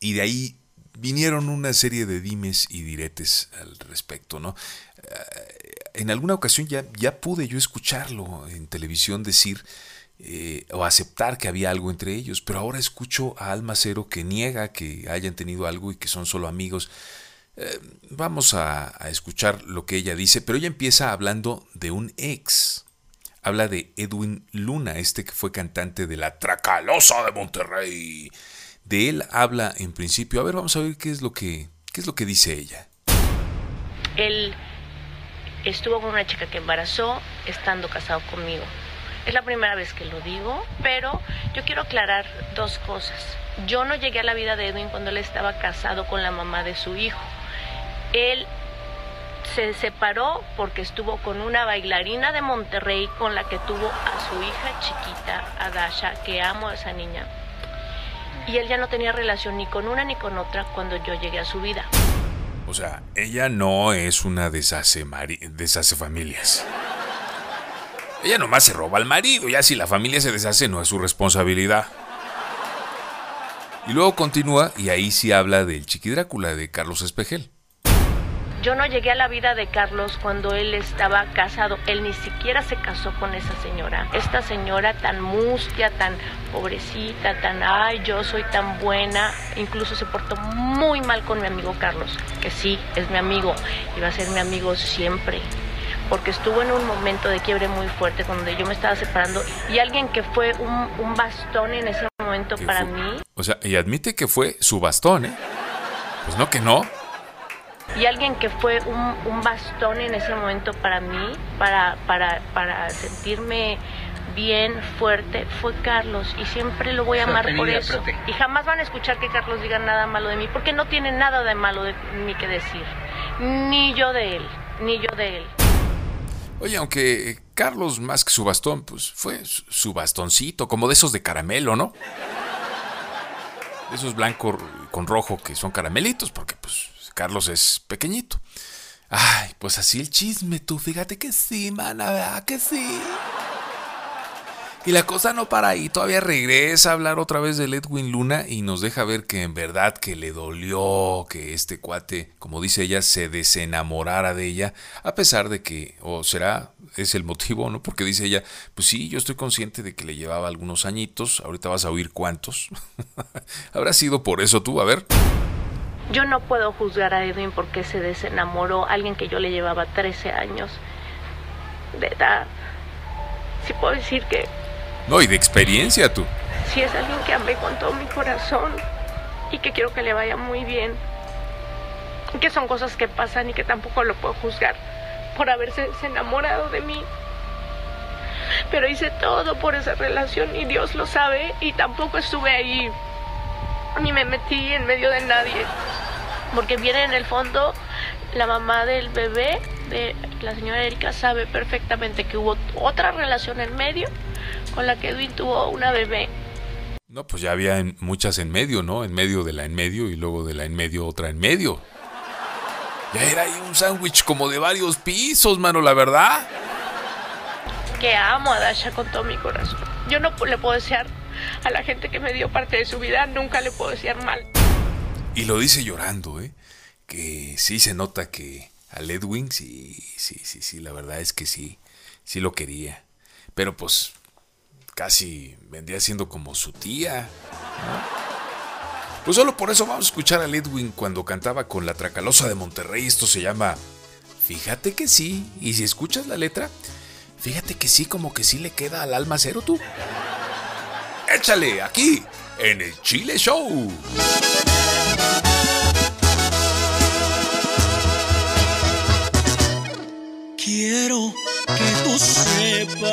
y de ahí vinieron una serie de dimes y diretes al respecto, ¿no? Eh, En alguna ocasión ya, ya pude yo escucharlo en televisión decir eh, o aceptar que había algo entre ellos, pero ahora escucho a Alma Cero que niega que hayan tenido algo y que son solo amigos. Eh, vamos a, a escuchar lo que ella dice, pero ella empieza hablando de un ex. Habla de Edwin Luna, este que fue cantante de La Tracalosa de Monterrey. De él habla en principio. A ver, vamos a ver qué es lo que, qué es lo que dice ella. Él estuvo con una chica que embarazó estando casado conmigo. Es la primera vez que lo digo, pero yo quiero aclarar dos cosas. Yo no llegué a la vida de Edwin cuando él estaba casado con la mamá de su hijo. Él se separó porque estuvo con una bailarina de Monterrey con la que tuvo a su hija chiquita, Adasha, que amo a esa niña. Y él ya no tenía relación ni con una ni con otra cuando yo llegué a su vida. O sea, ella no es una deshace, familias. Ella nomás se roba al marido, ya si la familia se deshace no es su responsabilidad. Y luego continúa y ahí sí habla del Chiqui Drácula de Carlos Espejel. Yo no llegué a la vida de Carlos cuando él estaba casado. Él ni siquiera se casó con esa señora. Esta señora tan mustia, tan pobrecita, tan, ay, yo soy tan buena. Incluso se portó muy mal con mi amigo Carlos, que sí, es mi amigo y va a ser mi amigo siempre. Porque estuvo en un momento de quiebre muy fuerte donde yo me estaba separando y alguien que fue un, un bastón en ese momento para mí O sea, y admite que fue su bastón, ¿eh? Pues no que no. Y alguien que fue un, un bastón en ese momento para mí, para, para, para sentirme bien, fuerte, fue Carlos. Y siempre lo voy a amar por eso. Y jamás van a escuchar que Carlos diga nada malo de mí, porque no tiene nada de malo de mí que decir. Ni yo de él, ni yo de él. Oye, aunque Carlos, más que su bastón, pues fue su bastoncito, como de esos de caramelo, ¿no? De esos blancos con rojo que son caramelitos, porque pues Carlos es pequeñito. Ay, pues así el chisme, tú, fíjate que sí, mana, ¿verdad que sí? Y la cosa no para ahí, todavía regresa a hablar otra vez de Edwin Luna y nos deja ver que en verdad que le dolió que este cuate, como dice ella, se desenamorara de ella, a pesar de que, o será, es el motivo, ¿no? Porque dice ella, pues sí, yo estoy consciente de que le llevaba algunos añitos, ahorita vas a oír cuántos. (laughs) Habrá sido por eso tú, a ver. Yo no puedo juzgar a Edwin porque se desenamoró alguien que yo le llevaba 13 años de edad. Sí puedo decir que No, y de experiencia tú. sí es alguien que amé con todo mi corazón y que quiero que le vaya muy bien. Que son cosas que pasan y que tampoco lo puedo juzgar por haberse enamorado de mí. Pero hice todo por esa relación y Dios lo sabe y tampoco estuve ahí ni me metí en medio de nadie. Porque viene en el fondo la mamá del bebé, de la señora Erika, sabe perfectamente que hubo otra relación en medio con la que Edwin tuvo una bebé. No, pues ya había en- muchas en medio, ¿no? En medio de la en medio y luego de la en medio otra en medio. Ya era ahí un sándwich como de varios pisos, mano, la verdad. Que amo a Dasha con todo mi corazón. Yo no le puedo desear a la gente que me dio parte de su vida, nunca le puedo desear mal. Y lo dice llorando, ¿eh? Que sí se nota que al Edwin, sí, sí, sí, sí, la verdad es que sí, sí lo quería. Pero pues casi vendría siendo como su tía. Pues solo por eso vamos a escuchar al Edwin cuando cantaba con la Tracalosa de Monterrey. Esto se llama Fíjate que sí. Y si escuchas la letra, fíjate que sí, como que sí le queda al alma cero tú. Échale aquí, en el Chile Show. Quiero que tú sepas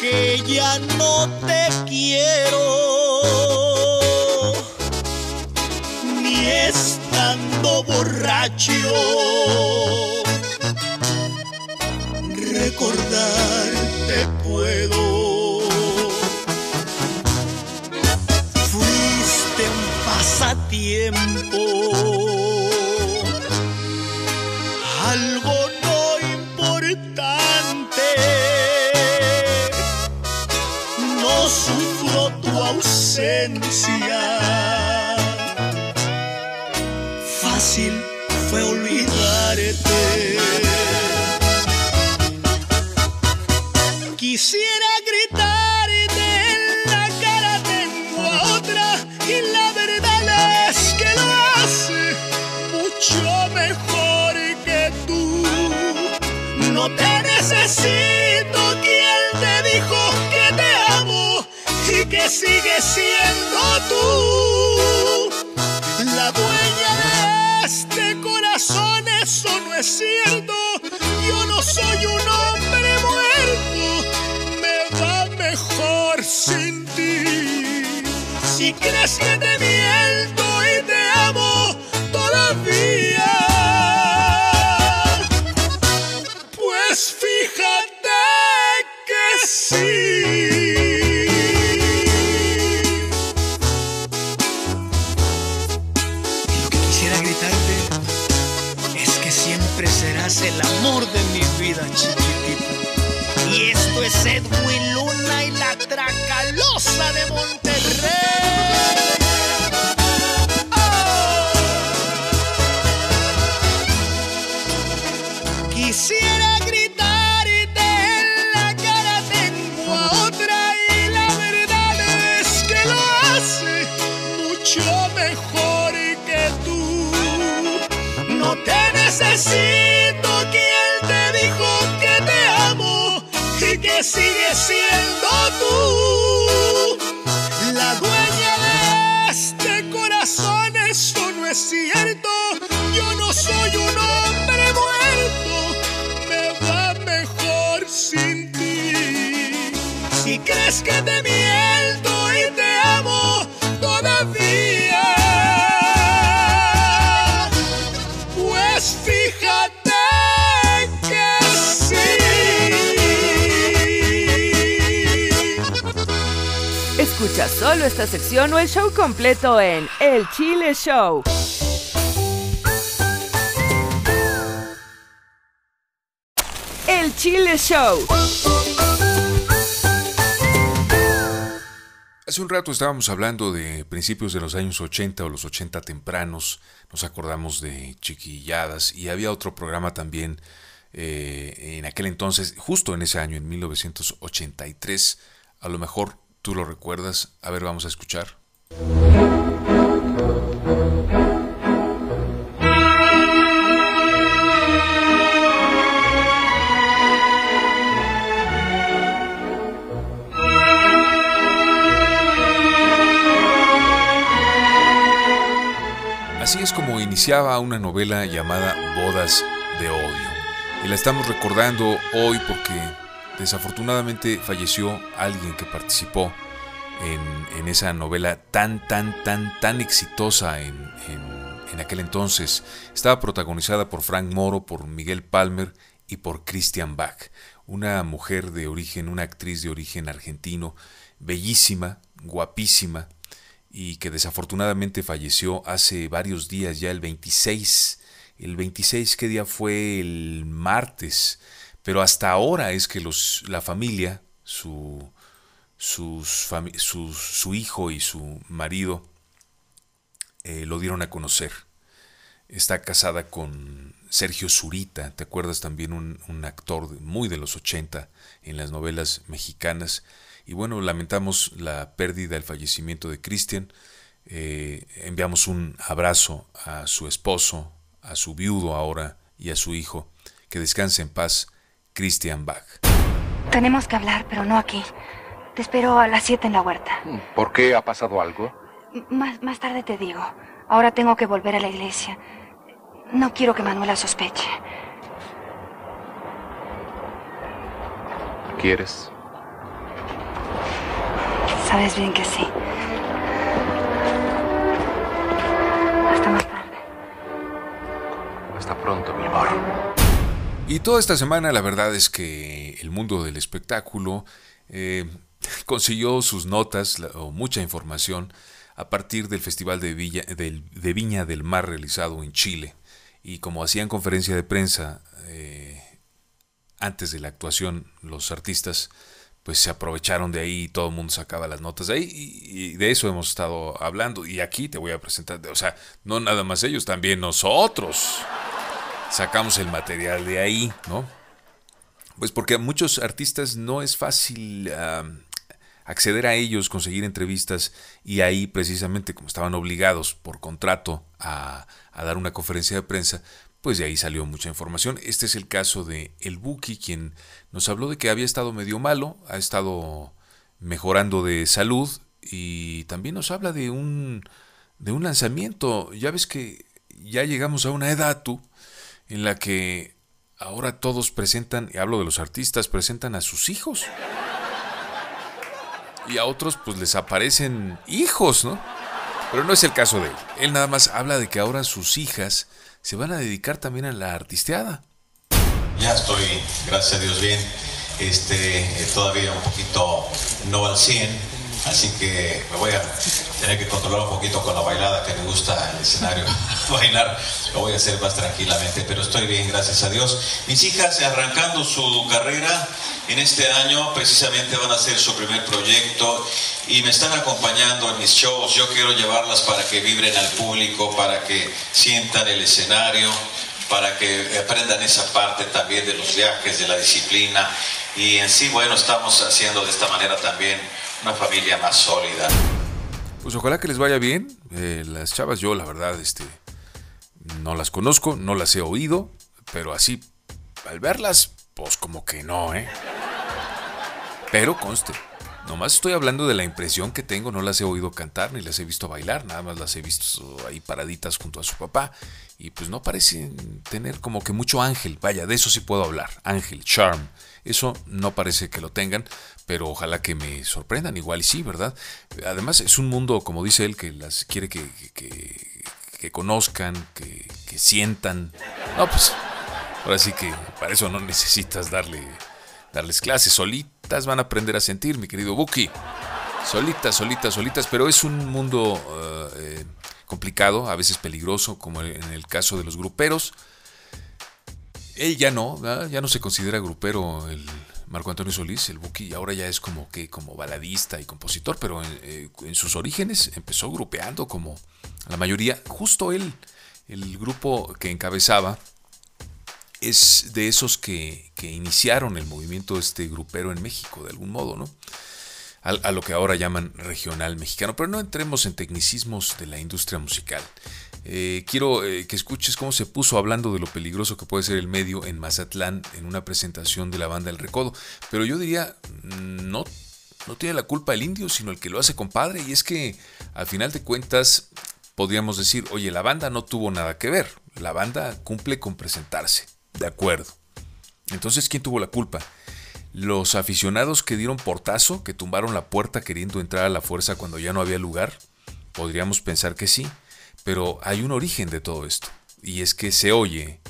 que ya no te quiero, ni estando borracho. Recordarte Fácil fue olvidarte. Quisiera gritarte en la cara tengo a otra y la verdad es que lo hace mucho mejor que tú. No te necesito, sigue siendo tú. La dueña de este corazón, eso no es cierto. Yo no soy un hombre muerto, me va mejor sin ti. Si crees que te Crees que te miento y te amo todavía, pues fíjate que sí. Escucha solo esta sección o el show completo en El Chile Show. El Chile Show. Hace un rato estábamos hablando de principios de los años 80 o los 80 tempranos, nos acordamos de chiquilladas y había otro programa también eh, en aquel entonces, justo en ese año, en 1983, a lo mejor tú lo recuerdas, a ver, vamos a escuchar. Iniciaba una novela llamada Bodas de Odio. Y la estamos recordando hoy porque desafortunadamente falleció alguien que participó en, esa novela tan, tan, tan, tan exitosa en aquel entonces. Estaba protagonizada por Frank Moro, por Miguel Palmer y por Christian Bach. Una mujer de origen, una actriz de origen argentino, bellísima, guapísima, y que desafortunadamente falleció hace varios días, ya el 26. El 26, ¿qué día fue? El martes. Pero hasta ahora es que los, la familia, su, sus sus- su hijo y su marido, eh, lo dieron a conocer. Está casada con Sergio Zurita, ¿te acuerdas también? Un, actor muy de los 80 en las novelas mexicanas. Y bueno, lamentamos la pérdida, el fallecimiento de Cristian. Eh, enviamos un abrazo a su esposo, a su viudo ahora y a su hijo. Que descanse en paz, Christian Bach. Tenemos que hablar, pero no aquí. Te espero a las 7 en la huerta. ¿Por qué ha pasado algo? M- Más, más tarde te digo. Ahora tengo que volver a la iglesia. No quiero que Manuela sospeche. ¿Quieres? Sabes bien que sí. Hasta más tarde. Hasta pronto, mi amor. Y toda esta semana la verdad es que el mundo del espectáculo eh, (laughs) consiguió sus notas o mucha información a partir del Festival de, Villa- del- de Viña del Mar realizado en Chile. Y como hacían conferencia de prensa eh, antes de la actuación los artistas, pues se aprovecharon de ahí y todo el mundo sacaba las notas de ahí y, de eso hemos estado hablando y aquí te voy a presentar, o sea, no nada más ellos, también nosotros sacamos el material de ahí, ¿no? Pues porque a muchos artistas no es fácil acceder a ellos, conseguir entrevistas y ahí precisamente como estaban obligados por contrato a dar una conferencia de prensa, pues de ahí salió mucha información. Este es el caso de El Buki, quien nos habló de que había estado medio malo, ha estado mejorando de salud y también nos habla de un, de un lanzamiento. Ya ves que ya llegamos a una edad, tú, en la que ahora todos presentan, y hablo de los artistas, presentan a sus hijos. Y a otros pues les aparecen hijos, ¿no? Pero no es el caso de él. Él nada más habla de que ahora sus hijas se van a dedicar también a la artisteada. Ya estoy, gracias a Dios, bien. Este, eh, todavía un poquito no al 100, así que me voy a tener que controlar un poquito con la bailada que me gusta el escenario (laughs) bailar. Lo voy a hacer más tranquilamente, pero estoy bien, gracias a Dios. Mis hijas arrancando su carrera en este año, precisamente van a hacer su primer proyecto y me están acompañando en mis shows. Yo quiero llevarlas para que vibren al público, para que sientan el escenario para que aprendan esa parte también de los viajes, de la disciplina. Y en sí, bueno, estamos haciendo de esta manera también una familia más sólida. Pues ojalá que les vaya bien. Eh, las chavas yo la verdad este no las conozco, no las he oído, pero así al verlas pues como que no, ¿eh? Pero conste, Nomás estoy hablando de la impresión que tengo, no las he oído cantar ni las he visto bailar, nada más las he visto ahí paraditas junto a su papá y pues no parecen tener como que mucho ángel, vaya, de eso sí puedo hablar, ángel, charm, eso no parece que lo tengan, pero ojalá que me sorprendan, igual y sí, ¿verdad? Además es un mundo, como dice él, que las quiere que, que, conozcan, que, que sientan, no, pues ahora sí que para eso no necesitas darle darles clases, solitas van a aprender a sentir, mi querido Buki. Solitas, solitas, solitas, pero es un mundo eh, complicado, a veces peligroso, como en el caso de los gruperos. Él ya no, ya no se considera grupero el Marco Antonio Solís, el Buki, ahora ya es como que como baladista y compositor, pero en, eh, en sus orígenes empezó grupeando como la mayoría, justo él, el grupo que encabezaba, es de esos que, que, iniciaron el movimiento este grupero en México, de algún modo, ¿no? A, lo que ahora llaman regional mexicano. Pero no entremos en tecnicismos de la industria musical. Eh, quiero eh, que escuches cómo se puso hablando de lo peligroso que puede ser el medio en Mazatlán en una presentación de la banda El Recodo. Pero yo diría, no, no tiene la culpa el indio, sino el que lo hace compadre. Y es que, al final de cuentas, podríamos decir, oye, la banda no tuvo nada que ver. La banda cumple con presentarse. De acuerdo. Entonces, ¿quién tuvo la culpa? ¿Los aficionados que dieron portazo, que tumbaron la puerta queriendo entrar a la fuerza cuando ya no había lugar? Podríamos pensar que sí, pero hay un origen de todo esto. Y es que se oye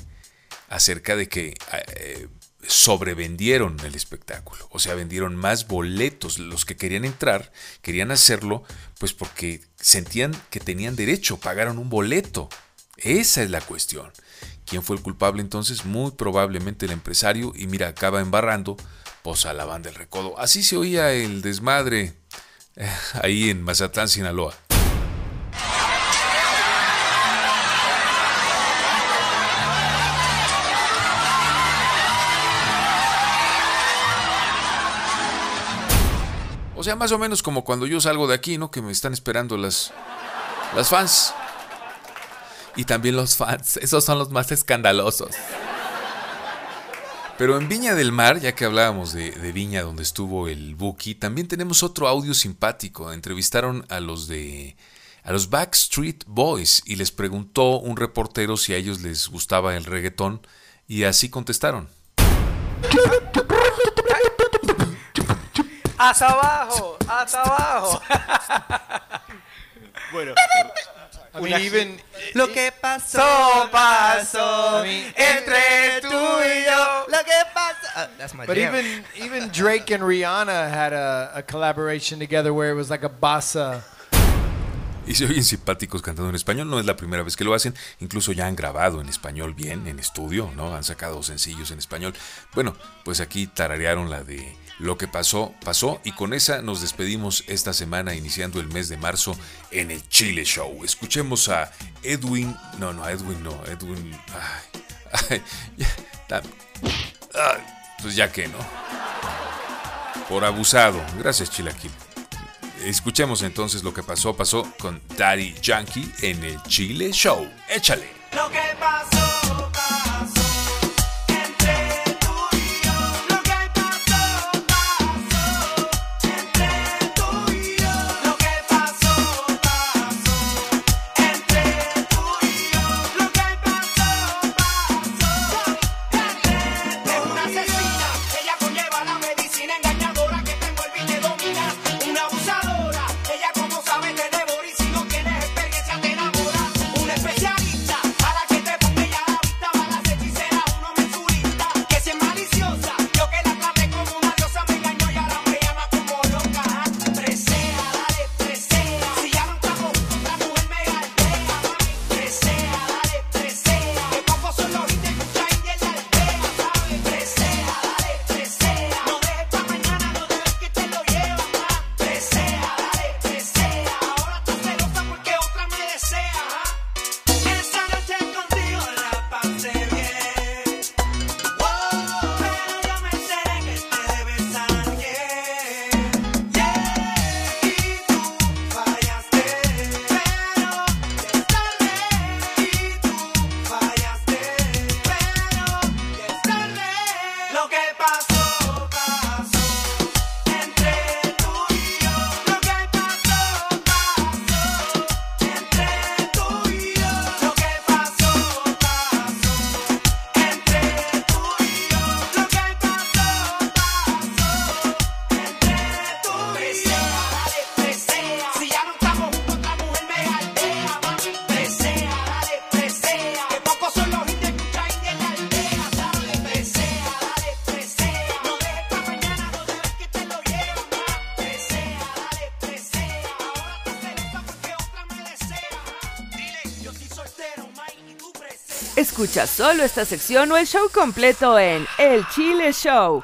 acerca de que eh, sobrevendieron el espectáculo. O sea, vendieron más boletos. Los que querían entrar, querían hacerlo, pues porque sentían que tenían derecho, pagaron un boleto. Esa es la cuestión. ¿Quién fue el culpable entonces? Muy probablemente el empresario y mira, acaba embarrando pues a la banda del recodo. Así se oía el desmadre eh, ahí en Mazatlán, Sinaloa. O sea, más o menos como cuando yo salgo de aquí, ¿no? Que me están esperando las, las fans. Y también los fans, esos son los más escandalosos. Pero en Viña del Mar, ya que hablábamos de, de, Viña donde estuvo el Buki, también tenemos otro audio simpático. Entrevistaron a los de a los Backstreet Boys y les preguntó un reportero si a ellos les gustaba el reggaetón y así contestaron. Hasta abajo, hasta abajo. bueno. Even, lo que pasó, pasó entre tú y yo. Lo que pasó. Uh, that's my But jam. even even Drake and Rihanna had a, a collaboration together where it was like a bossa. Y se oyen simpáticos cantando en español, no es la primera vez que lo hacen, incluso ya han grabado en español bien, en estudio, ¿no? Han sacado sencillos en español. Bueno, pues aquí tararearon la de Lo que pasó, pasó, y con esa nos despedimos esta semana, iniciando el mes de marzo en el Chile Show. Escuchemos a Edwin, no, no, Edwin no, Edwin, ay, ay, ya, ay, pues ya que no. Por abusado. Gracias, Chilaquil. Escuchemos entonces lo que pasó, pasó con Daddy Yankee en el Chile Show. Échale. Lo que pasó, Escucha solo esta sección o el show completo en El Chile Show.